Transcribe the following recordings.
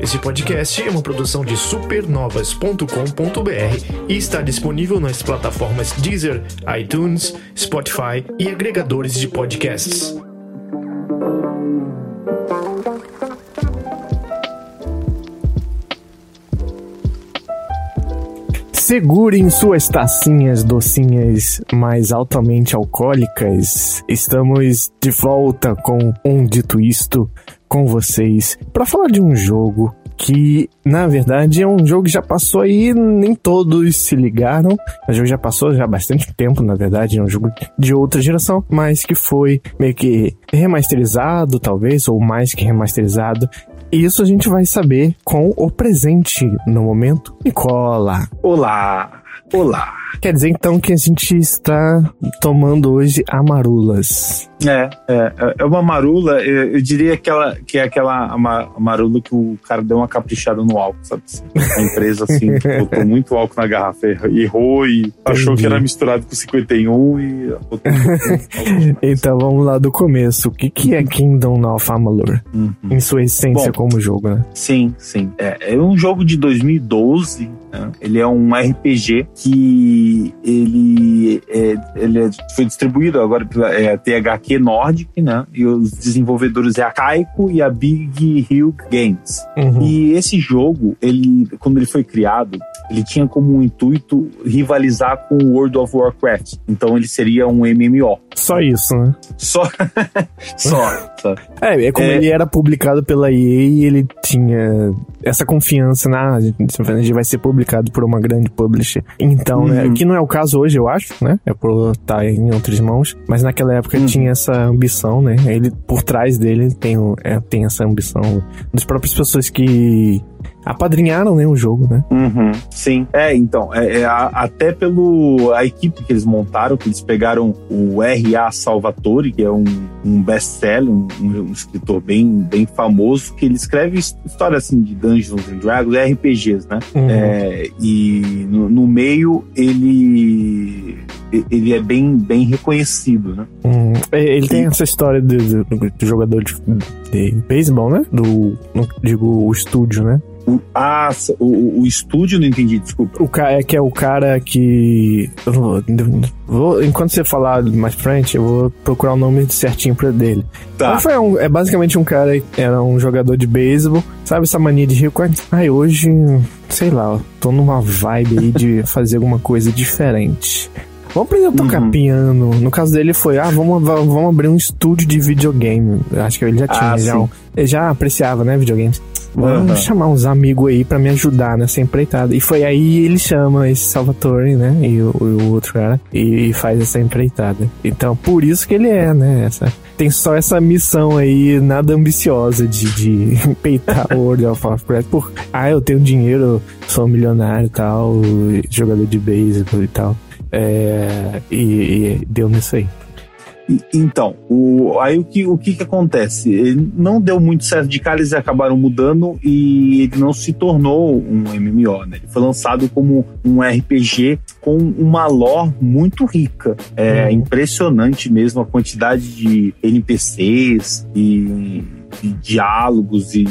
Esse podcast é uma produção de supernovas.com.br e está disponível nas plataformas Deezer, iTunes, Spotify e agregadores de podcasts. Segurem suas tacinhas docinhas mais altamente alcoólicas. Estamos de volta com um dito isto com vocês para falar de um jogo que na verdade é um jogo que já passou aí, nem todos se ligaram. O jogo já passou já há bastante tempo, na verdade, é um jogo de outra geração, mas que foi meio que remasterizado, talvez, ou mais que remasterizado. E isso a gente vai saber com o presente no momento. Nicola. Olá. Olá. Quer dizer então que a gente está tomando hoje amarulas. É, é, é uma marula, eu, eu diria que, ela, que é aquela marula que o cara deu uma caprichada no álcool, sabe? A empresa, assim, botou muito álcool na garrafa, errou e Entendi. achou que era misturado com 51 e... então vamos lá do começo. O que, que é Kingdom of Amalur? Uhum. Em sua essência Bom, como jogo, né? Sim, sim. É, é um jogo de 2012, né? ele é um RPG que ele, é, ele é, foi distribuído agora pela é, THQ Nordic, né? E os desenvolvedores é a Kaiko e a Big Hill Games. Uhum. E esse jogo, ele, quando ele foi criado, ele tinha como um intuito rivalizar com o World of Warcraft. Então ele seria um MMO. Só isso, né? Só. só, só. É, é como é... ele era publicado pela EA e ele tinha essa confiança na. Ah, a gente vai ser publicado por uma grande publisher. Então, né, uhum. né? Que não é o caso hoje, eu acho, né? É por estar em outras mãos. Mas naquela época uhum. tinha essa ambição, né? Ele, por trás dele, tem, é, tem essa ambição das próprias pessoas que apadrinharam né, o jogo, né? Uhum, sim. É, então, é, é, até pelo a equipe que eles montaram, que eles pegaram o R.A. Salvatore, que é um, um best-seller, um, um, escritor bem, bem famoso, que ele escreve histórias assim de Dungeons and Dragons, RPGs, né? Uhum. É, e no, no, meio ele ele é bem, bem reconhecido, né? Uhum. Ele tem essa história do, do, do jogador de, de beisebol, né? Do, digo, o estúdio, né? O, ah, o, o estúdio não entendi, desculpa. O cara é que é o cara que. Vou, vou, enquanto você falar mais frente, eu vou procurar o nome certinho pra dele. Tá. Foi um, é basicamente um cara que era um jogador de beisebol. Sabe essa mania de rir? Ai, hoje, sei lá, tô numa vibe aí de fazer alguma coisa diferente. Vamos aprender a tocar uhum. piano. No caso dele foi, ah, vamos, vamos abrir um estúdio de videogame. Acho que ele já tinha, ah, já, ele já apreciava, né, videogames. Vamos uhum. chamar uns amigos aí para me ajudar nessa empreitada. E foi aí ele chama esse Salvatore, né? E o, o outro cara. E, faz essa empreitada. Então, por isso que ele é, né? Essa, tem só essa missão aí, nada ambiciosa de, de peitar o World of Warcraft. Por, ah, eu tenho dinheiro, sou milionário e tal, jogador de beisebol e tal. É, e, e deu nisso aí. Então, o, aí o que, o que que acontece? Ele não deu muito certo de cara, eles acabaram mudando e ele não se tornou um MMO, né? Ele foi lançado como um RPG com uma lore muito rica. É uhum. impressionante mesmo a quantidade de NPCs e de diálogos e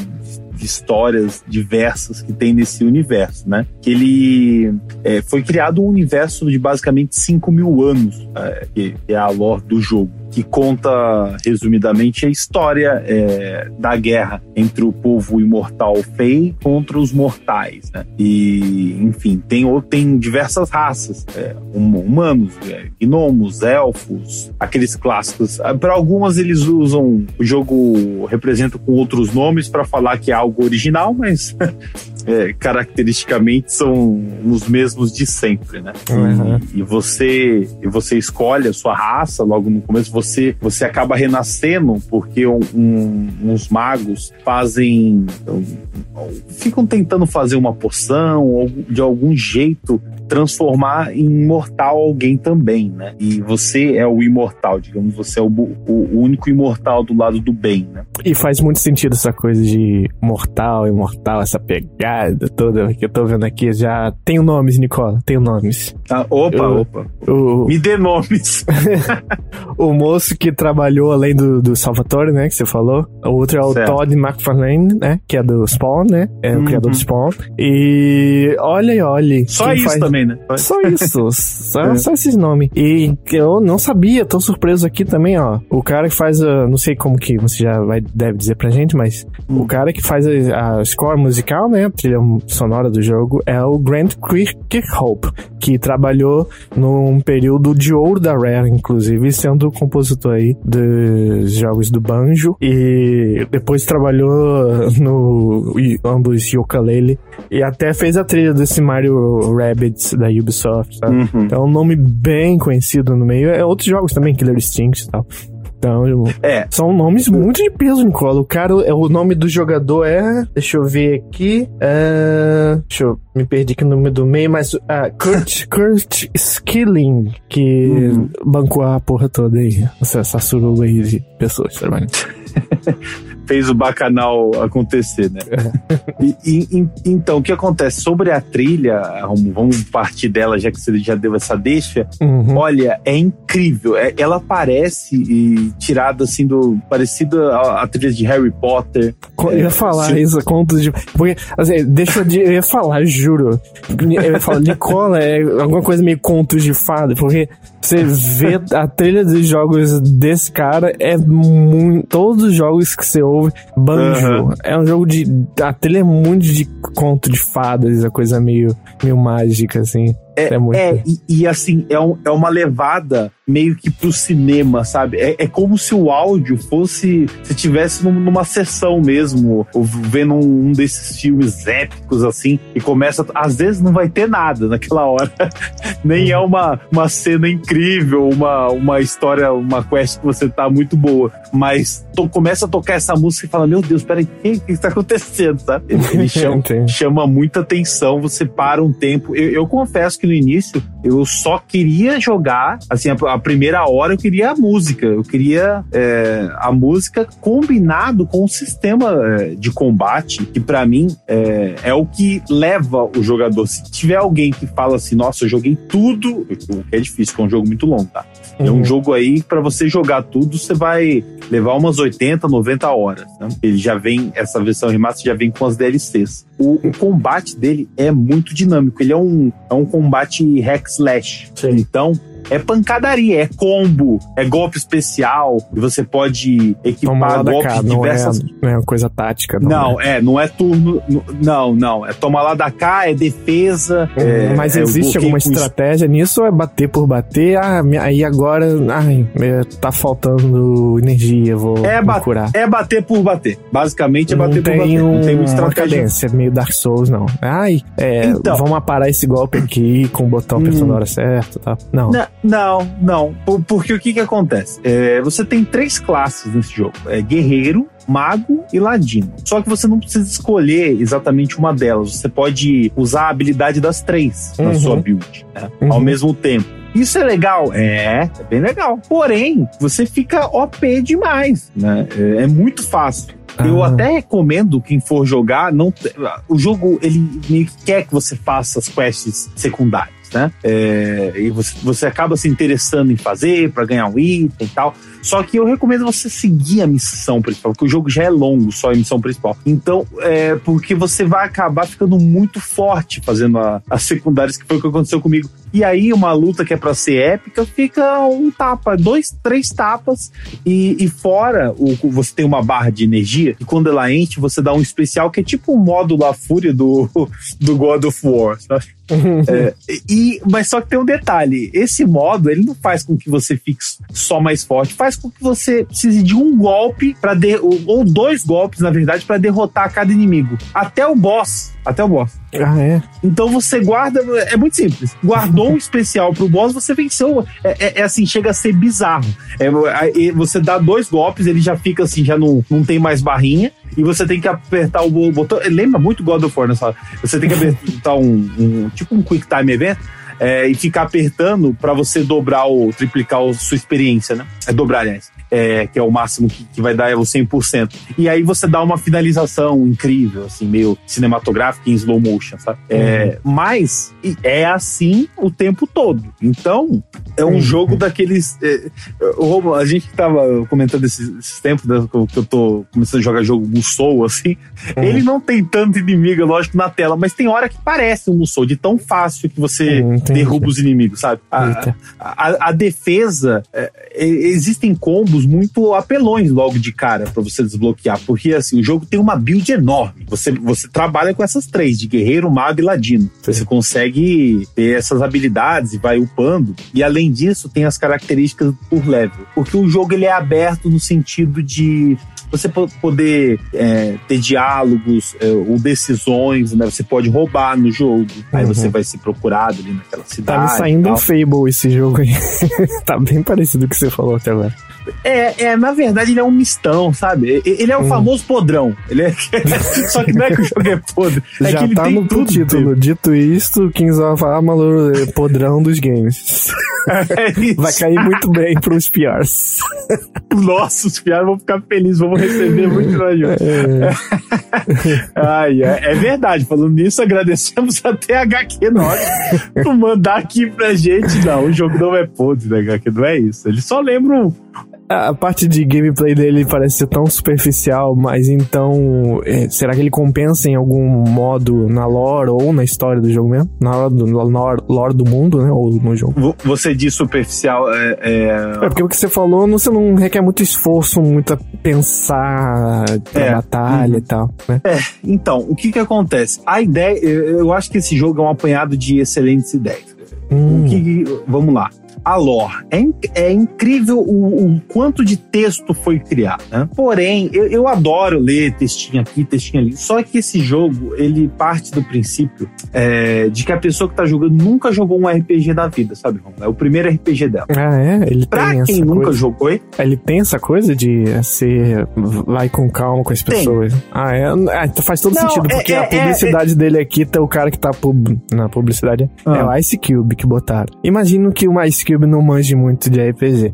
de histórias diversas que tem nesse universo, né? Que ele é, foi criado um universo de basicamente 5 mil anos, é, que é a lore do jogo que conta, resumidamente, a história é, da guerra entre o povo imortal Fey contra os mortais. Né? E, enfim, tem, tem diversas raças: é, humanos, é, gnomos, elfos, aqueles clássicos. Ah, para algumas, eles usam o jogo, representa com outros nomes para falar que é algo original, mas é, caracteristicamente são os mesmos de sempre, né? Uhum. E, e, você e você escolhe a sua raça logo no começo, você você acaba renascendo porque um, um, uns magos fazem um, ficam tentando fazer uma poção ou de algum jeito transformar em imortal alguém também, né? E você é o imortal, digamos, você é o, o, único imortal do lado do bem, né? E faz muito sentido essa coisa de mortal, imortal, essa pegada toda que eu tô vendo aqui. Já tenho nomes, Nicola, tenho nomes. Ah, opa, eu, opa. O, Me dê nomes. o moço que trabalhou além do, do Salvatore, né, que você falou. O outro é o certo. Todd McFarlane, né, que é do Spawn, né, é uhum. o criador do Spawn. E olha e olhe. Só isso faz... também, né? Só isso. só, é. só esses nomes. E eu não sabia, tô surpreso aqui também, ó. O cara que faz, a, não sei como que você já vai, deve dizer pra gente, mas hum. o cara que faz a, a score musical, né, a trilha sonora do jogo, é o Grant Kirkhope, que trabalhou num período de ouro da Rare, inclusive, sendo o compositor aí dos jogos do Banjo, e depois trabalhou no ambos Yooka-Laylee, e até fez a trilha desse Mario Rabbids da Ubisoft, sabe? Uhum. Então é um nome bem conhecido no meio, é outros jogos também, Killer Instinct e tal. Então, é. são nomes muito de peso, Nicola. O cara, é, o nome do jogador é. Deixa eu ver aqui. É, deixa eu. Me perdi aqui no nome do meio, mas. Uh, Kurt, Kurt Skilling, que uhum. bancou a porra toda aí. Essa, essa suruba aí de pessoas trabalhando. fez o bacanal acontecer, né? e, e, então, o que acontece? Sobre a trilha, vamos partir dela, já que você já deu essa deixa. Uhum. Olha, é incrível. É, ela parece tirada assim do. parecida a, a, trilha de Harry Potter. Eu ia é, falar isso, contos de. Porque, assim, deixa eu, eu ia falar, juro. Eu ia falar, Nicola, é alguma coisa meio contos de fada, porque você vê a trilha dos jogos desse cara é muito. Todos os jogos que você ouve, Banjo, uhum. é um jogo de. A trilha é muito de conto de fadas, a coisa meio, meio mágica, assim. É, é, muito... é e, e, assim, é, um, é uma levada meio que pro cinema, sabe? É, é como se o áudio fosse. Se tivesse numa sessão mesmo, ou vendo um, um, desses filmes épicos, assim, e começa. Às vezes não vai ter nada naquela hora. Nem é uma, uma cena incrível, uma, uma história, uma quest que você tá muito boa. Mas to, começa a tocar essa música e fala: Meu Deus, peraí, o que, que tá acontecendo, sabe? Ele, ele chama, chama muita atenção, você para um tempo. Eu, eu confesso que no início, eu só queria jogar, assim, a, a primeira hora eu queria a música, eu queria é, a música combinado com o sistema é, de combate, que para mim é, é, o que leva o jogador. Se tiver alguém que fala assim, nossa, eu joguei tudo, é difícil, é um jogo muito longo, tá? Uhum. É um uhum. jogo aí, para você jogar tudo, você vai levar umas 80, 90 horas. Né? Ele já vem, essa versão remaster já vem com as DLCs. O, o combate dele é muito dinâmico, ele é um, é um combate combate hack slash. Sim. Então, é pancadaria, é combo, é golpe especial, e você pode equipar golpes cá, de diversas. Não é, não é uma coisa tática, não. Não, é. é. não é turno. Não, não. É tomar lá da cá, é defesa. Uhum, é, mas é existe alguma estratégia nisso ou é bater por bater? Ah, aí agora. Ai, tá faltando energia, vou é curar. É bater por bater. Basicamente é bater não por bater. Um, não tem uma estratégia. Cadência, meio Dark Souls, não. Ai, é, então, vamos aparar esse golpe aqui com o botão apertando hum, na hora certa, tá? Não. não não, não. Porque o que que acontece? É, você tem três classes nesse jogo. É guerreiro, mago e ladino. Só que você não precisa escolher exatamente uma delas. Você pode usar a habilidade das três uhum. na sua build, né? uhum. ao mesmo tempo. Isso é legal? É, é bem legal. Porém, você fica OP demais, né? É, é muito fácil. Eu ah. até recomendo quem for jogar, não o jogo ele que quer que você faça as quests secundárias né? É, e você, você acaba se interessando em fazer para ganhar um item e tal. Só que eu recomendo você seguir a missão principal, porque o jogo já é longo, só a missão principal. Então, é porque você vai acabar ficando muito forte fazendo as secundárias, que foi o que aconteceu comigo. E aí, uma luta que é para ser épica, fica um tapa, dois, três tapas, e, e fora o, você tem uma barra de energia, e quando ela enche, você dá um especial que é tipo o modo da fúria do, do God of War, sabe? é, e, mas só que tem um detalhe: esse modo ele não faz com que você fique só mais forte, faz com que você precise de um golpe para ou dois golpes, na verdade, para derrotar cada inimigo. Até o boss. Até o boss. Ah, é? Então você guarda. É muito simples. Guardou um especial pro boss, você venceu. É, é, é assim, chega a ser bizarro. É, você dá dois golpes, ele já fica assim, já não, não tem mais barrinha. E você tem que apertar o botão. Lembra muito God of War nessa. Você tem que apertar um, um tipo um Quick Time Event é, e ficar apertando para você dobrar ou triplicar a sua experiência, né? É dobrar, aliás. É, que é o máximo que, que vai dar é o 100%. E aí você dá uma finalização incrível, assim, meio cinematográfica em slow motion, sabe? É, uhum. Mas é assim o tempo todo. Então, é um uhum. jogo daqueles. É, a gente tava comentando esses, esses tempos, né, que eu tô começando a jogar jogo Musou, assim. Uhum. Ele não tem tanto inimigo, lógico, na tela, mas tem hora que parece um Musou, de tão fácil que você derruba os inimigos, sabe? A, a, a defesa, é, existem combos muito apelões logo de cara para você desbloquear, porque assim, o jogo tem uma build enorme. Você, você trabalha com essas três, de guerreiro, mago e ladino. Você consegue ter essas habilidades e vai upando. E além disso, tem as características por level. Porque o jogo ele é aberto no sentido de você poder é, ter diálogos é, ou decisões, né? Você pode roubar no jogo. Aí uhum. você vai ser procurado ali naquela cidade. Tá me saindo um Fable esse jogo aí. tá bem parecido com o que você falou até agora. É, é, na verdade, ele é um mistão, sabe? Ele é o hum. famoso podrão. Ele é... Só que não é que o jogo é podre. É Já que ele tá tem no tudo título. Dito isto, Kings of Amalur é podrão dos games. É Vai cair muito bem pros PRs. Nossa, os PRs vão ficar felizes, vamos receber muito na é. Ai, é, é, verdade. Falando nisso, agradecemos até a HQ Norte por mandar aqui pra gente. Não, o jogo não é podre, né, HQ? Não é isso. Ele só lembra um, a parte de gameplay dele parece ser tão superficial, mas então é, será que ele compensa em algum modo na lore ou na história do jogo mesmo? Na lore do, na lore do mundo, né? Ou no jogo? Você diz superficial é, é... é porque o que você falou, você não requer muito esforço, muita pensar pra é. batalha uhum. e tal, né? É, então, o que que acontece? A ideia, eu acho que esse jogo é um apanhado de excelentes ideias. Hum. Que, vamos lá a lore. É, é incrível o, o, quanto de texto foi criado, né? Porém, eu, eu, adoro ler textinho aqui, textinho ali. Só que esse jogo, ele parte do princípio é, de que a pessoa que tá jogando nunca jogou um RPG da vida, sabe? É o primeiro RPG dela. Ah, é? Ele pra tem quem nunca coisa. jogou, ele tem essa coisa de ser vai com calma com as pessoas. Tem. Ah, é? Ah, então faz todo Não, sentido, é, porque é, a é, publicidade dele aqui tá o cara que tá pub... na publicidade ah. é o Ice Cube que botaram. Imagino que o Ice Cube não manje muito de RPG.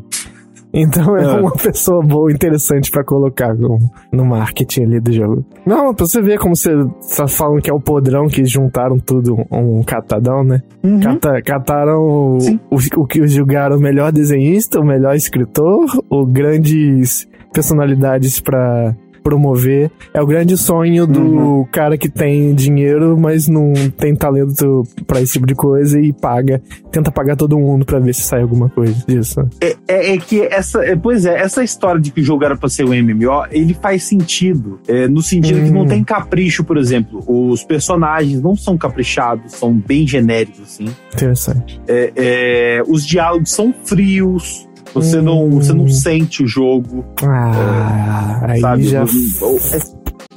Então é, é, uma pessoa boa, interessante para colocar no marketing ali do jogo. Não, pra você ver como você tá falando que é o podrão que juntaram tudo um catadão, né? Uhum. Cata, cataram o, o, o, que julgaram o melhor desenhista, o melhor escritor, o grandes personalidades para promover. É o grande sonho do uhum. cara que tem dinheiro, mas não tem talento para esse tipo de coisa e paga, tenta pagar todo mundo para ver se sai alguma coisa disso. É, é, é que essa, é, pois é, essa história de que o jogo era pra ser um MMO, ele faz sentido. É, no sentido hum. que não hum. tem capricho, por exemplo. Os personagens não são caprichados, são bem genéricos, assim. Interessante. É, é os diálogos são frios, você, hum. não, você não sente o jogo. Ah, é, aí sabe? já.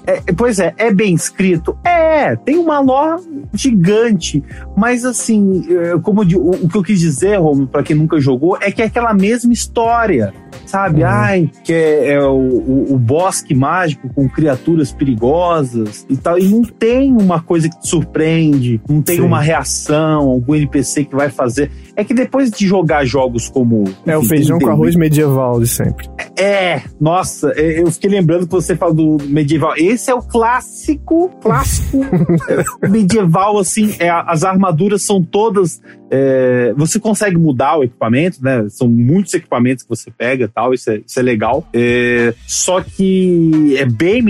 É, é, pois é, é bem escrito? É, tem uma lore gigante. Mas assim, é, como o, o que eu quis dizer, Romulo, pra quem nunca jogou, é que é aquela mesma história sabe? Uhum. Ai, que é, é o, o, o, bosque mágico com criaturas perigosas e tal. E não tem uma coisa que te surpreende, não tem Sim. uma reação, algum NPC que vai fazer. É que depois de jogar jogos como. É o feijão com arroz medieval de sempre. É, nossa, é, eu fiquei lembrando que você fala do medieval. Esse é o clássico, clássico medieval, assim. É, as armaduras são todas é, você consegue mudar o equipamento, né? São muitos equipamentos que você pega tal, isso é, isso é legal. É, só que é bem,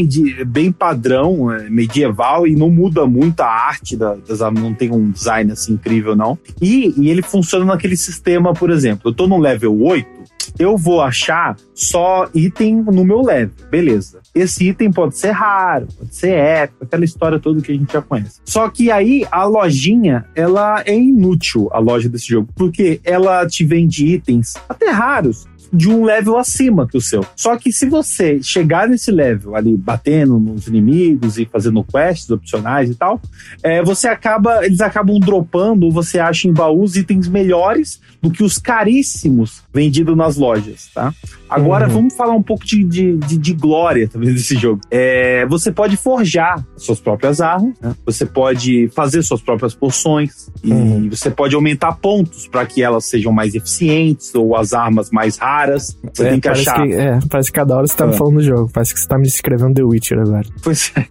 bem padrão, é medieval e não muda muito a arte da, das não tem um design assim incrível, não. E, e ele funciona naquele sistema, por exemplo, eu tô no level 8, eu vou achar só item no meu level, beleza. Esse item pode ser raro, pode ser épico, aquela história toda que a gente já conhece. Só que aí a lojinha, ela é inútil, a loja desse jogo, porque ela te vende itens até raros, de um level acima que o seu. Só que se você chegar nesse level ali, batendo nos inimigos e fazendo quests opcionais e tal, é, você acaba, eles acabam dropando você acha em baús itens melhores do que os caríssimos vendidos nas lojas, tá? Agora uhum. vamos falar um pouco de, de, de, de glória também desse jogo. É, você pode forjar suas próprias armas, né? você pode fazer suas próprias poções uhum. e você pode aumentar pontos para que elas sejam mais eficientes ou as armas mais raras raras. Você é, tem que parece achar. Que, é, parece que cada hora você tá me falando do jogo. Parece que você tá me escrevendo The Witcher agora. Pois é.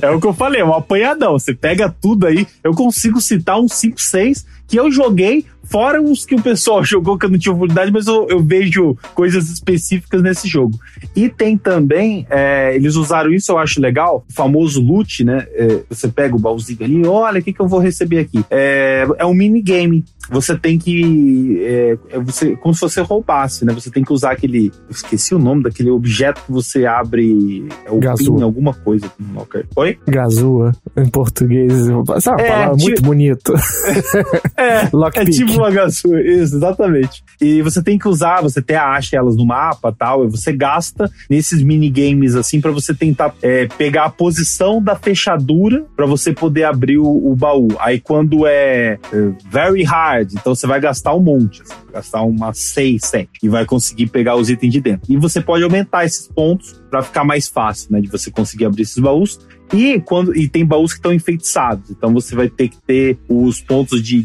é o que eu falei, é um apanhadão. Você pega tudo aí. Eu consigo citar uns 5, 6 que eu joguei, fora os que o pessoal jogou que eu não tinha oportunidade, mas eu, eu vejo coisas específicas nesse jogo. E tem também, é, eles usaram isso, eu acho legal, o famoso loot, né? É, você pega o baúzinho ali, olha, o que, que eu vou receber aqui? É, é um minigame. Você tem que. É, é você, como se você roubasse, né? Você tem que usar aquele. Eu esqueci o nome daquele objeto que você abre. É o Gazua. pin, alguma coisa. Oi? Gazua, em português. Sabe uma É, palavra tipo- muito bonito. É, é tipo uma gazua, isso, exatamente. E você tem que usar, você até acha elas no mapa tal, e você gasta nesses minigames assim pra você tentar é, pegar a posição da fechadura pra você poder abrir o, o baú. Aí quando é, é very hard, então você vai gastar um monte, assim, gastar umas 6, 7 e vai conseguir pegar os itens de dentro. E você pode aumentar esses pontos pra ficar mais fácil, né, de você conseguir abrir esses baús. E quando e tem baús que estão enfeitiçados, então você vai ter que ter os pontos de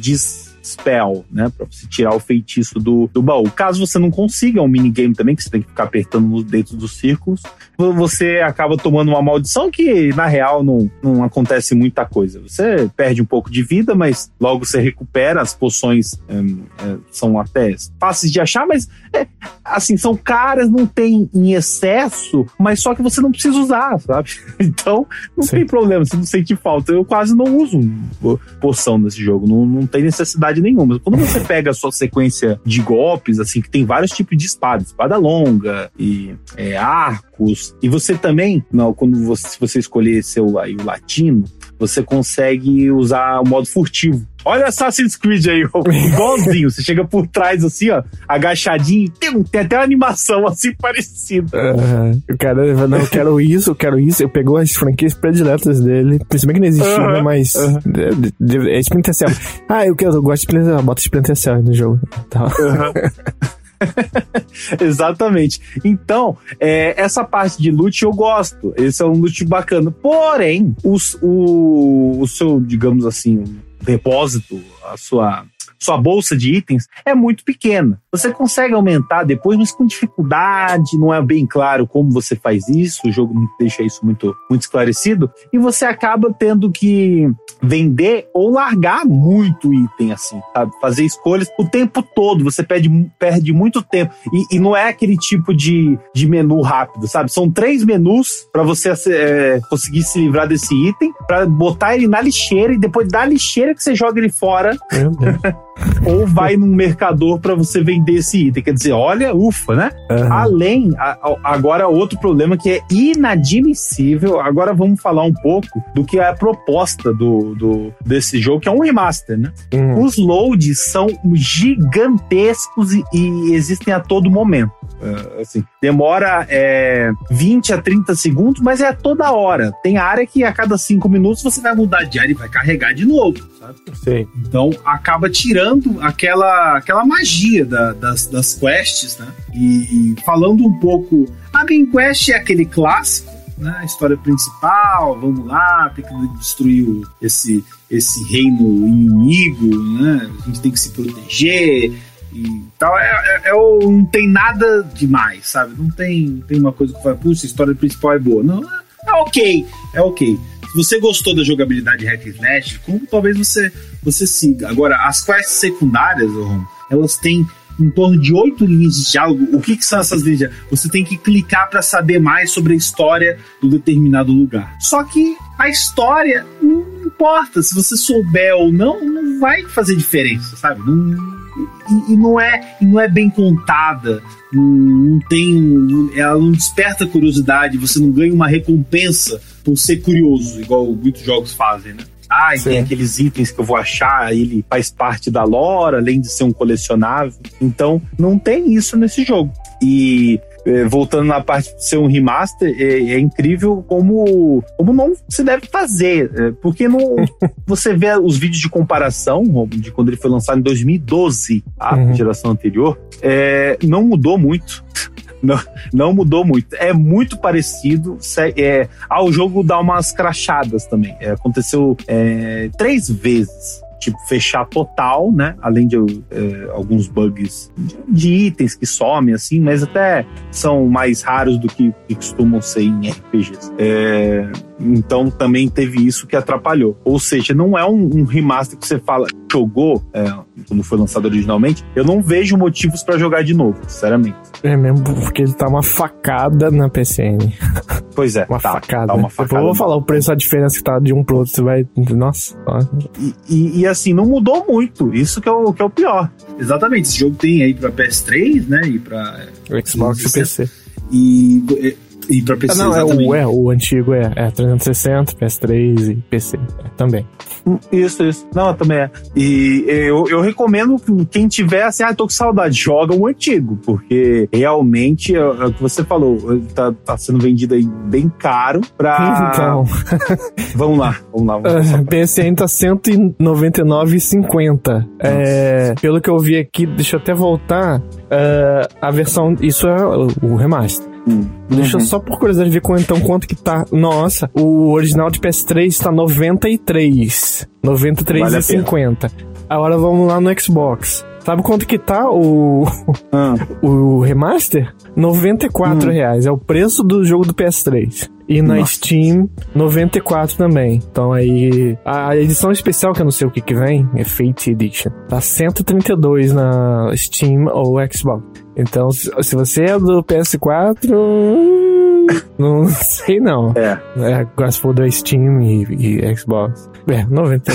dispel, né, Pra você tirar o feitiço do, do baú. Caso você não consiga, é um minigame também que você tem que ficar apertando nos dentro dos círculos, você acaba tomando uma maldição que na real não, não acontece muita coisa. Você perde um pouco de vida, mas logo você recupera. As poções hum, é, são até fáceis de achar, mas é, assim, são caras, não tem em excesso, mas só que você não precisa usar, sabe? Então, não Sim. tem problema, você não sente falta. Eu quase não uso po- poção nesse jogo, não, não tem necessidade nenhuma. Quando você pega a sua sequência de golpes, assim, que tem vários tipos de espada, espada longa e é, arcos, e você também, não, quando você, se você escolher seu o latino, você consegue usar o modo furtivo. Olha Assassin's Creed aí, igualzinho. Você chega por trás assim, ó, agachadinho, tem, tem até uma animação assim parecida. Aham. O cara, não, eu quero isso, eu quero isso. Eu pegou as franquias prediletas dele, principalmente que não existia, Aham, né? Mas. de- de- É Splinter Cell. Ah, eu, quero, eu gosto de Splinter Cell, bota Splinter Cell aí no jogo. Tá. Exatamente. Então, é, essa parte de loot eu gosto. Esse é um loot bacana. Porém, os- o, o seu, digamos assim, depósito, a sua, sua bolsa de itens é muito pequena. Você consegue aumentar depois, mas com dificuldade, não é bem claro como você faz isso, o jogo não deixa isso muito, muito esclarecido, e você acaba tendo que vender ou largar muito item, assim, sabe? Fazer escolhas o tempo todo, você perde, perde muito tempo. E, e não é aquele tipo de, de menu rápido, sabe? São três menus para você é, conseguir se livrar desse item, para botar ele na lixeira e depois da lixeira que você joga ele fora. ou vai num mercador para você vender esse item. Quer dizer, olha, ufa, né? Aham. Além, a- a- agora outro problema que é inadmissível. Agora vamos falar um pouco do que é a proposta do, do- desse jogo, que é um remaster, né? Hum. Os loads são gigantescos e, e existem a todo momento. É, assim, demora é, 20 a 30 segundos, mas é a toda hora. Tem área que a cada 5 minutos você vai mudar de área e vai carregar de novo, sabe? Sei. Então acaba tirando aquela, aquela magia da- das, das quests, né? E falando um pouco. A main quest é aquele clássico, né? A história principal, vamos lá, tem que destruir o- esse, esse reino inimigo, né? A gente tem que se proteger. E tal, é, é- é não tem nada demais, sabe? Não tem, tem uma coisa que vai, puxa, a história principal é boa. Não, é, é ok, é ok. Você gostou da jogabilidade hack and slash, como talvez você, você siga. Agora, as quests secundárias, elas têm em torno de oito linhas de diálogo. O que, que são essas linhas? Você tem que clicar para saber mais sobre a história do determinado lugar. Só que a história não importa. Se você souber ou não, não vai fazer diferença, sabe? Não, e, e não é, e não é bem contada. Não, não tem. Ela não desperta curiosidade, você não ganha uma recompensa por ser curioso, igual muitos jogos fazem, né? Ah, e tem aqueles itens que eu vou achar, ele faz parte da lore, além de ser um colecionável. Então, não tem isso nesse jogo. E eh, voltando na parte de ser um remaster, é, é incrível como, como não se deve fazer. eh, porque não, você vê os vídeos de comparação de quando ele foi lançado em 2012, a Uhum. geração anterior, é, não mudou muito. Não, não mudou muito. É muito parecido. É, ah, o jogo dá umas crachadas também. É, aconteceu é, três vezes tipo, fechar total, né? Além de é, alguns bugs de, de, itens que somem, assim, mas até são mais raros do que, que costumam ser em RPGs. É, então também teve isso que atrapalhou. Ou seja, não é um, um remaster que você fala, jogou é, quando foi lançado originalmente. Eu não vejo motivos para jogar de novo, sinceramente. É mesmo porque ele tá uma facada na PCN. Pois é, uma tá, facada. Tá uma facada. Eu vou falar o preço, a diferença que tá de um pro outro, você vai. Nossa. E, e, e, assim, não mudou muito. Isso que é o, que é o pior. Exatamente. Esse jogo tem aí pra PS3, né? E pra. Xbox e PC. E e pra PC, ah, não, é o, é o antigo, é, é 360, PS3 e PC é, também. Isso, isso. Não, também é. E eu, eu recomendo que quem tiver assim, ah, tô com saudade, joga o antigo, porque realmente é, é o que você falou, tá, tá sendo vendido aí bem caro pra. Então. vamos lá, vamos lá. Vamos uh, PSN tá 199,50. É, pelo que eu vi aqui, deixa eu até voltar. Uh, a versão. Isso é o remaster. Hum. Deixa eu uhum. só por curiosidade ver então quanto que tá. Nossa, o original de PS3 tá 93. 93,50. Vale Agora vamos lá no Xbox. Sabe quanto que tá o, ah. o remaster? 94 hum. reais. É o preço do jogo do PS3. E na Nossa. Steam, 94 também. Então aí, a edição especial, que eu não sei o que que vem, é Fate Edition. Tá 132 na Steam ou Xbox. Então, se você é do PS4, não sei não. É. é agora se for do Steam e, e Xbox. É, 90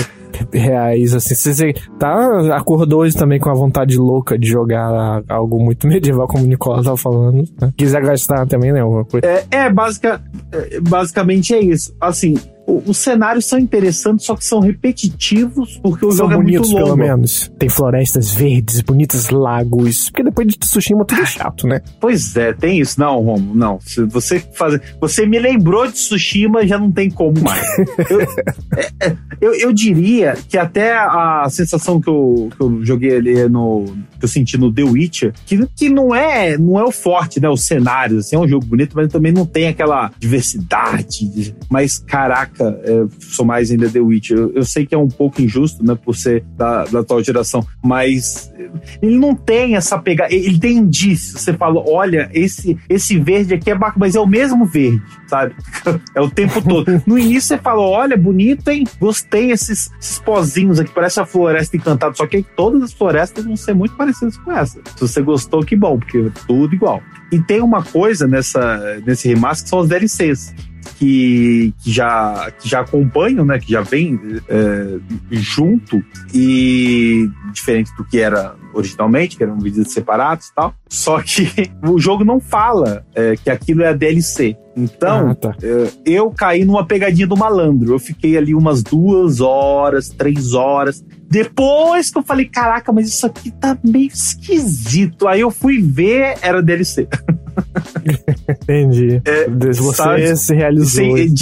reais, assim. Você tá, acordou hoje também com a vontade louca de jogar algo muito medieval, como o Nicola tava falando. Né? Quiser gastar também, né? Alguma coisa. É, é, basica, é, basicamente é isso. Assim, os cenários são interessantes, só que são repetitivos, porque o são jogo bonitos, é muito longo. pelo menos. Tem florestas verdes, bonitos lagos. Porque depois de Tsushima tudo é chato, né? Pois é, tem isso. Não, Romo, não. Se você fazer. Você me lembrou de Tsushima, já não tem como mais. eu, é, é, eu, eu, diria que até a sensação que eu, que eu joguei ali no. que eu senti no The Witcher, que, que não é não é o forte, né? Os cenários, assim, é um jogo bonito, mas também não tem aquela diversidade. Mas, caraca é, sou mais ainda The Witcher. Eu, eu, sei que é um pouco injusto, né, por ser da, da atual geração, mas ele não tem essa pegada. Ele tem indícios. Você fala, olha, esse, esse verde aqui é bacana, mas é o mesmo verde, sabe? é o tempo todo. No início você fala, olha, bonito, hein? Gostei esses, esses pozinhos aqui, parece a floresta encantada. Só que todas as florestas vão ser muito parecidas com essa. Se você gostou, que bom, porque é tudo igual. E tem uma coisa nessa, nesse remaster que são os DLCs que, que, já, que já acompanham, né? Que já vem é, junto e diferente do que era originalmente, que eram vídeos separados e tal. Só que o jogo não fala é, que aquilo é a DLC. Então, ah, tá. é, eu caí numa pegadinha do malandro. Eu fiquei ali umas duas horas, três horas. Depois que eu falei, caraca, mas isso aqui tá meio esquisito. Aí eu fui ver, era DLC. Entendi. É, Você sabe, se realizou. Sim,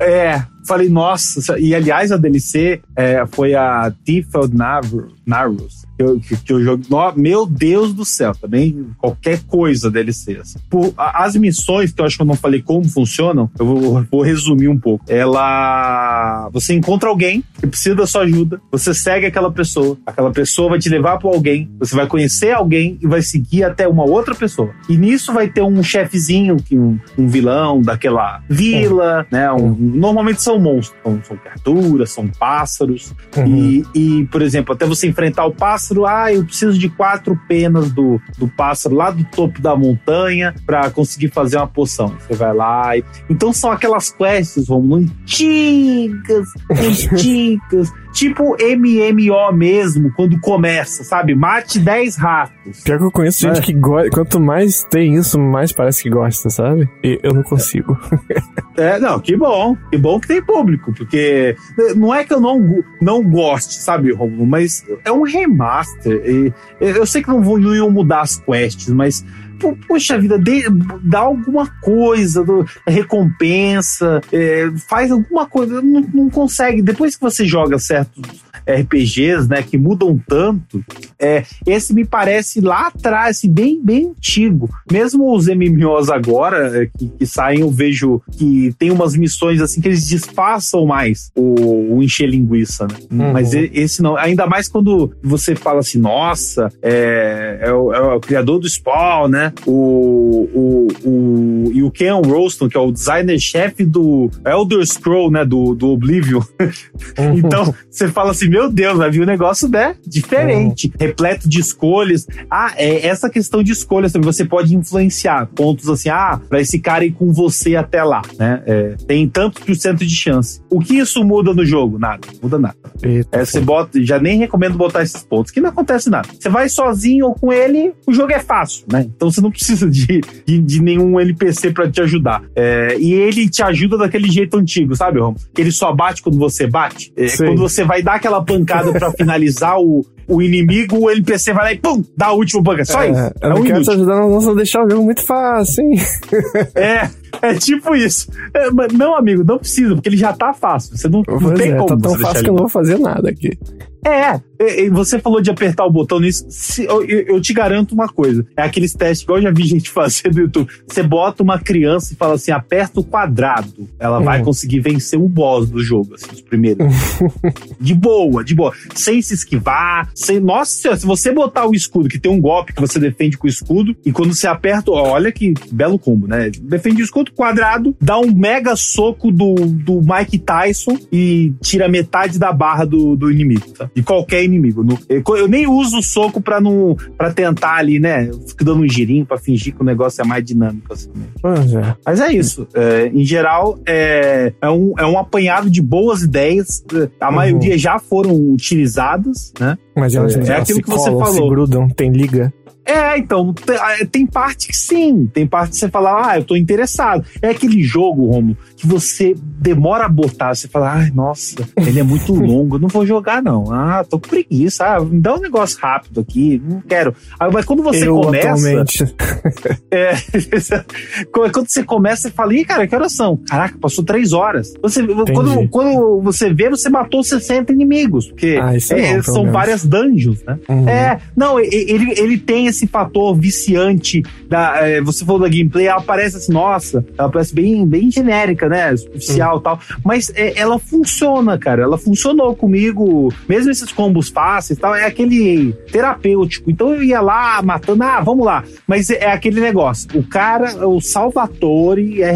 é, é, falei, nossa. E aliás, a DLC é, foi a Tifeld Narus que eu, que, que eu jogo. meu Deus do céu, também qualquer coisa DLC. Assim. Por, as missões, que eu acho que eu não falei como funcionam, eu vou, vou resumir um pouco. Ela. Você encontra alguém que precisa da sua ajuda, você segue aquela pessoa, aquela pessoa vai te levar para alguém, você vai conhecer alguém e vai seguir até uma outra pessoa. E nisso vai ter um chefezinho, que um, um vilão daquela vila, é. né? Um, normalmente são monstros, são, são criaturas, são pássaros. Uhum. E, e, por exemplo, até você enfrentar o pássaro pássaro, ah, eu preciso de quatro penas do, do pássaro lá do topo da montanha para conseguir fazer uma poção. Você vai lá e... Então são aquelas quests, Romulo, antigas, antigas. Tipo MMO mesmo, quando começa, sabe? Mate 10 ratos. Pior que eu conheço gente é. que gosta. Quanto mais tem isso, mais parece que gosta, sabe? E eu não consigo. É, não, que bom. Que bom que tem público, porque não é que eu não, não goste, sabe, Romulo? Mas é um remaster. E eu sei que não, vou, não iam mudar as quests, mas poxa vida, dê, dá alguma coisa, do, recompensa, é, faz alguma coisa, não, não, consegue. Depois que você joga certos RPGs, né, que mudam tanto, é, esse me parece lá atrás, assim, bem, bem antigo. Mesmo os MMOs agora, é, que, que saem, eu vejo que tem umas missões assim que eles disfarçam mais o, o encher linguiça, né? Uhum. Mas esse não. Ainda mais quando você fala assim, nossa, é, é, o, é o, criador do Spawn, né? O, o, o, e o Ken Roston, que é o designer-chefe do Elder Scroll, né? Do, do Oblivion. Uhum. então, você fala assim, meu Deus, vai vir um negócio, né? Diferente, uhum. Repleto de escolhas. Ah, é essa questão de escolhas também, você pode influenciar pontos assim, ah, pra esse cara ir com você até lá, né? É, tem tantos por cento de chance. O que isso muda no jogo? Nada, muda nada. Eita, é, você bota, já nem recomendo botar esses pontos, que não acontece nada. Você vai sozinho ou com ele, o jogo é fácil, né? Então você não precisa de, de, de nenhum NPC para te ajudar. É, e ele te ajuda daquele jeito antigo, sabe, Rom? Que ele só bate quando você bate. É, quando você vai dar aquela pancada para finalizar o, o inimigo, o NPC vai lá e pum, dá a última pancada. Só é, isso. Eu é quero te ajudar, não, não deixar o jogo muito fácil, hein? é. É tipo isso. É, não, amigo, não precisa, porque ele já tá fácil. Você não, não tem é, tá como. Tá tão fácil que eu não vou fazer nada aqui. É, você falou de apertar o botão nisso. Eu te garanto uma coisa: é aqueles testes, igual eu já vi gente fazer no YouTube. Você bota uma criança e fala assim: aperta o quadrado. Ela uhum. vai conseguir vencer o boss do jogo, assim, os primeiros. de boa, de boa. Sem se esquivar. Sem... Nossa, se você botar o escudo, que tem um golpe que você defende com o escudo, e quando você aperta, olha que belo combo, né? Defende o escudo quadrado, dá um mega soco do, do Mike Tyson e tira metade da barra do, do inimigo, tá? de qualquer inimigo. No, eu, eu, nem uso o soco pra, não, pra tentar ali, né? Eu fico dando um girinho pra fingir que o negócio é mais dinâmico. Assim, né? é. Mas é isso. É, em geral, é, é, um, é um apanhado de boas ideias. A uhum. maioria já foram utilizadas, né? Mas é, é aquilo que você falou. Se grudam, tem liga. É, então, ah, tem parte que sim, tem parte que você fala, ah, eu tô interessado. É aquele jogo, Romo, que você demora a botar, você fala, ai, nossa, ele é muito longo, não vou jogar não. Ah, tô com preguiça, ah, me dá um negócio rápido aqui, não quero. Ah, mas quando você eu, começa... Atualmente. é, quando você começa, você fala, ih, cara, que horas são? Caraca, passou três horas. Você, quando, quando você vê, você matou 60 inimigos, porque ah, é, é, são várias dungeons, né? Uhum. É, não, ele, ele tem esse fator viciante da. É, você falou da gameplay, ela parece assim, nossa, ela parece bem, bem genérica, né? Superficial e tal. Mas é, ela funciona, cara. Ela funcionou comigo, mesmo esses combos fáceis e tal, é aquele terapêutico. Então eu ia lá matando, ah, vamos lá. Mas é, é aquele negócio. O cara, o Salvatore é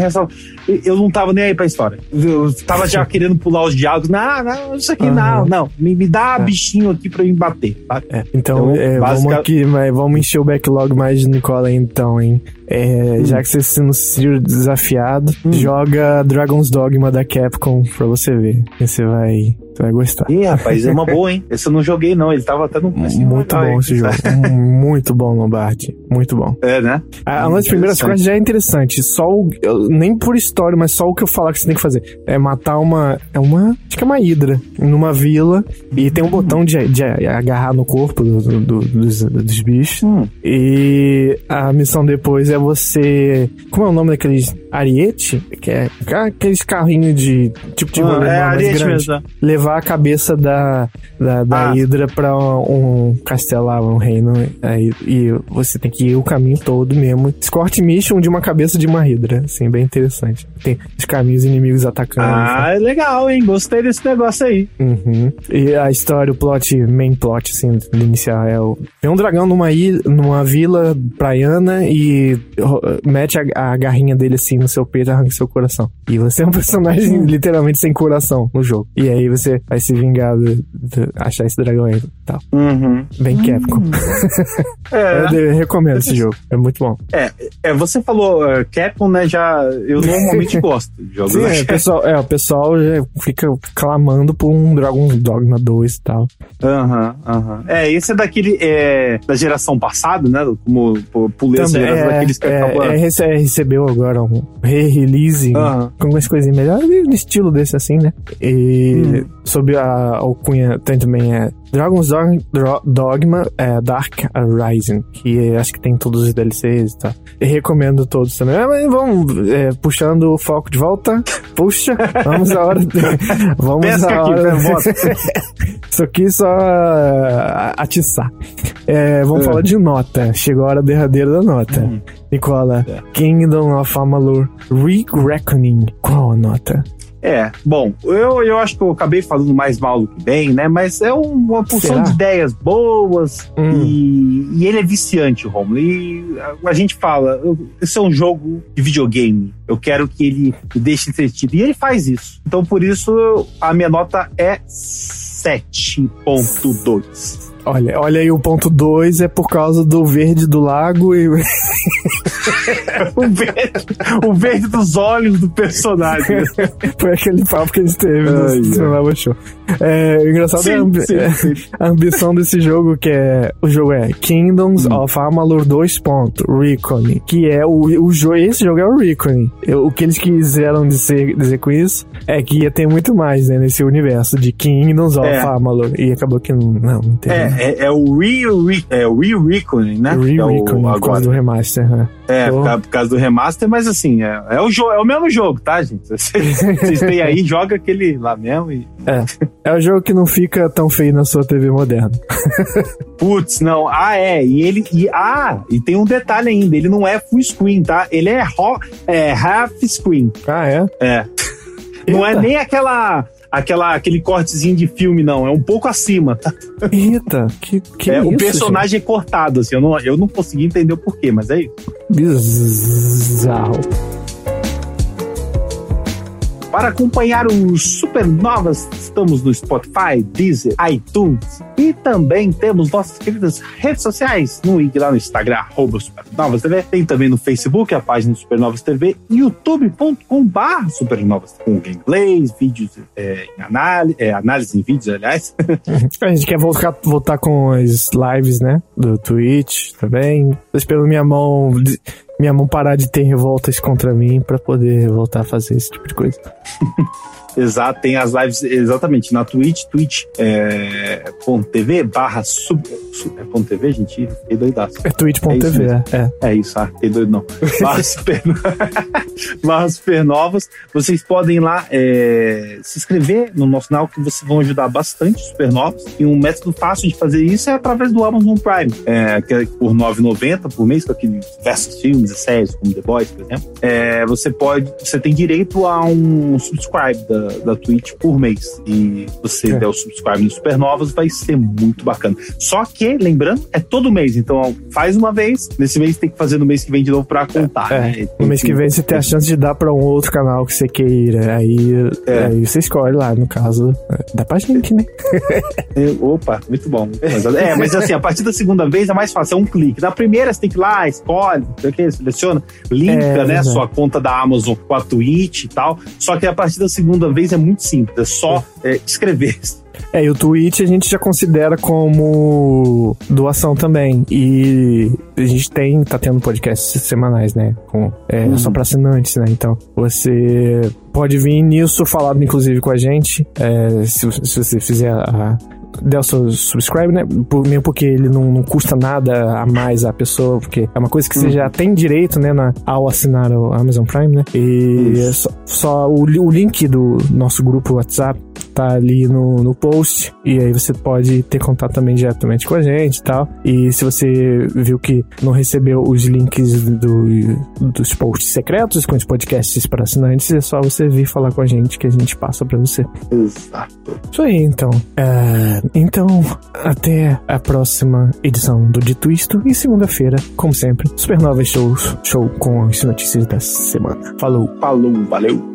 eu não tava nem aí pra história. Eu tava já querendo pular os diálogos. Não, não, isso aqui uhum. não, não. Me, me dá é. bichinho aqui pra eu me bater. Tá? É, então, então é, vamos aqui, mas vamos encher o backlog mais de Nicola então, hein? É, hum. Já que você se sentiu desafiado, hum. joga Dragon's Dogma da Capcom pra você ver. E você vai você vai gostar. Ih, rapaz, é uma boa, hein? Esse eu não joguei, não. Ele tava até no. Muito bom esse jogo. muito bom, Lombardi. Muito bom. É, né? A, uma das primeiras coisas já é interessante. Só o. Nem por história, mas só o que eu falar que você tem que fazer. É matar uma. É uma. Acho que é uma hidra. Numa vila. E tem um botão de, de agarrar no corpo do, do, dos, dos, bichos. Hum. E a missão depois é você. Como é o nome daqueles. Ariete? Que é aqueles carrinhos de. Tipo de. Ah, é, Ariete mesmo. Levar levar a cabeça da, da, da ah. Hydra pra um castelo lá, um reino. Aí, e você tem que ir o caminho todo mesmo. Escort Mission de uma cabeça de uma Hydra. Assim, bem interessante. Tem os caminhos inimigos atacando. Ah, é legal, hein? Gostei desse negócio aí. Uhum. E a história, o plot, main plot, assim, inicial é o. Tem um dragão numa, ilha, numa vila praiana e mete a, a garrinha dele assim no seu peito e arranca seu coração. E você é um personagem literalmente sem coração no jogo. E aí você vai se vingar de, de achar esse dragão aí e tal. Uhum. Bem Capcom. É. eu recomendo esse jogo, é muito bom. É, é você falou uh, Capcom, né? Já eu normalmente gosto de jogos. Sim, é, o pessoal, é, o pessoal fica clamando por um Dragon Dogma 2 e tal. Aham, uhum, aham. Uhum. É, esse é daquele é, da geração passada, né? Como pulei essa geração é, daqueles que é, é, é, recebeu agora um re-release uhum. com algumas coisinhas melhores, no estilo desse assim, né? E hum sob a alcunha tem também é Dragon's Dogma é, Dark Rising, que acho que tem todos os DLCs e tal. E recomendo todos também. É, mas vamos é, puxando o foco de volta. Puxa, vamos a hora. De, vamos Pesca a hora. Aqui, Só quis só uh, atiçar. É, vamos é. falar de nota. Chegou a hora derradeira da nota. Hum. Nicola, é. Kingdom of Amalur Re-Reckoning. Qual a nota? É, bom, eu, eu acho que eu acabei falando mais mal do que bem, né? Mas é uma porção de ideias boas hum. e, e, ele é viciante, Romulo. E a, a, gente fala, esse é um jogo de videogame. Eu quero que ele me deixe entretido. E ele faz isso. Então, por isso, a minha nota é 7.2. Olha, olha aí o ponto 2 é por causa do verde do lago e. o, verde, o verde dos olhos do personagem. Foi aquele papo que gente teve Ai, no Show. É, o engraçado sim, é, a, ambi sim, sim. a, ambição desse jogo, que é. O jogo é Kingdoms hum. of Amalur 2. Reckoning. Que é o, o jogo. Esse jogo é o Reckoning. O que eles quiseram dizer, dizer com isso é que ia ter muito mais né, nesse universo de Kingdoms of é. Amalur. E acabou que não, não, não teve. É, é, é o Re-Reckoning, é o Re-Reckoning, né? Re-Reckoning, é por causa do remaster, né? É, por, por, causa do remaster, mas assim, é, é, o, é o mesmo jogo, tá, gente? Vocês têm aí, joga aquele lá mesmo e. É. É o jogo que não fica tão feio na sua TV moderna. Putz, não. Ah, é. E ele. E, ah, e tem um detalhe ainda: ele não é full screen, tá? Ele é, ho, é half screen. Ah, é? É. Não é nem aquela aquela, aquele cortezinho de filme, não. É um pouco acima, tá? Eita, que, que é, isso, O personagem gente? é cortado, assim. Eu não, eu não consegui entender o porquê, mas é isso. Bizarro. Para acompanhar os Supernovas, estamos no Spotify, Deezer, iTunes e também temos nossas queridas redes sociais no lá no Instagram, arroba Supernovas TV. Tem também no Facebook a página Supernovas TV, youtube.com.br Supernovas com gameplays, vídeos é, em análise, é, análise em vídeos, aliás. a gente quer voltar, voltar com as lives, né? Do Twitch também. Tô esperando minha mão minha mão parar de ter revoltas contra mim para poder voltar a fazer esse tipo de coisa. Exato, tem as lives exatamente na Twitch, twitch.tv é, barra sub, sub, é ponto .tv, gente? Fiquei doidaço. É twitch.tv, é, é. É isso, ah, fiquei doido não. Barra, super, barra supernovas. Vocês podem lá é, se inscrever no nosso canal que vocês vão ajudar bastante supernovas. E um método fácil de fazer isso é através do Amazon Prime, é, que é por R$ 9,90 por mês, com aqueles diversos filmes e séries, como The Boys, por exemplo. É, você pode, você tem direito a um subscribe da da, Twitch por mês. E você é. der o subscribe no Supernovas, vai ser muito bacana. Só que, lembrando, é todo mês. Então, faz uma vez, nesse mês tem que fazer no mês que vem de novo pra contar. É. Né? No mês que vem você tem a chance de dar pra um outro canal que você queira. Aí, é. aí você escolhe lá, no caso, dá pra gente, né? É, opa, muito bom. É, mas assim, a partir da segunda vez é mais fácil, é um clique. Na primeira você tem que ir lá, escolhe, seleciona, linka, é, né, sua conta da Amazon com a Twitch e tal. Só que a partir da segunda vez é muito simples, é só é, escrever. É, e o Twitch a gente já considera como doação também. E a gente tem, tá tendo podcasts semanais, né? Com, é, uhum. Só pra assinantes, né? Então, você pode vir nisso falado, inclusive, com a gente. É, se, se você fizer a, der o seu subscribe, né? Por, mesmo porque ele não, não, custa nada a mais a pessoa, porque é uma coisa que você já tem direito, né, na, ao assinar o Amazon Prime, né? E é só, só o, o link do nosso grupo WhatsApp tá ali no, no post. E aí você pode ter contato também diretamente com a gente e tal. E se você viu que não recebeu os links do, dos posts secretos com os podcasts para assinantes, é só você vir falar com a gente que a gente passa para você. Exato. Isso aí, então. É, então, até a próxima edição do Dito Isto. E segunda-feira, como sempre, Supernova Show, show com as notícias da semana. Falou. Falou, valeu.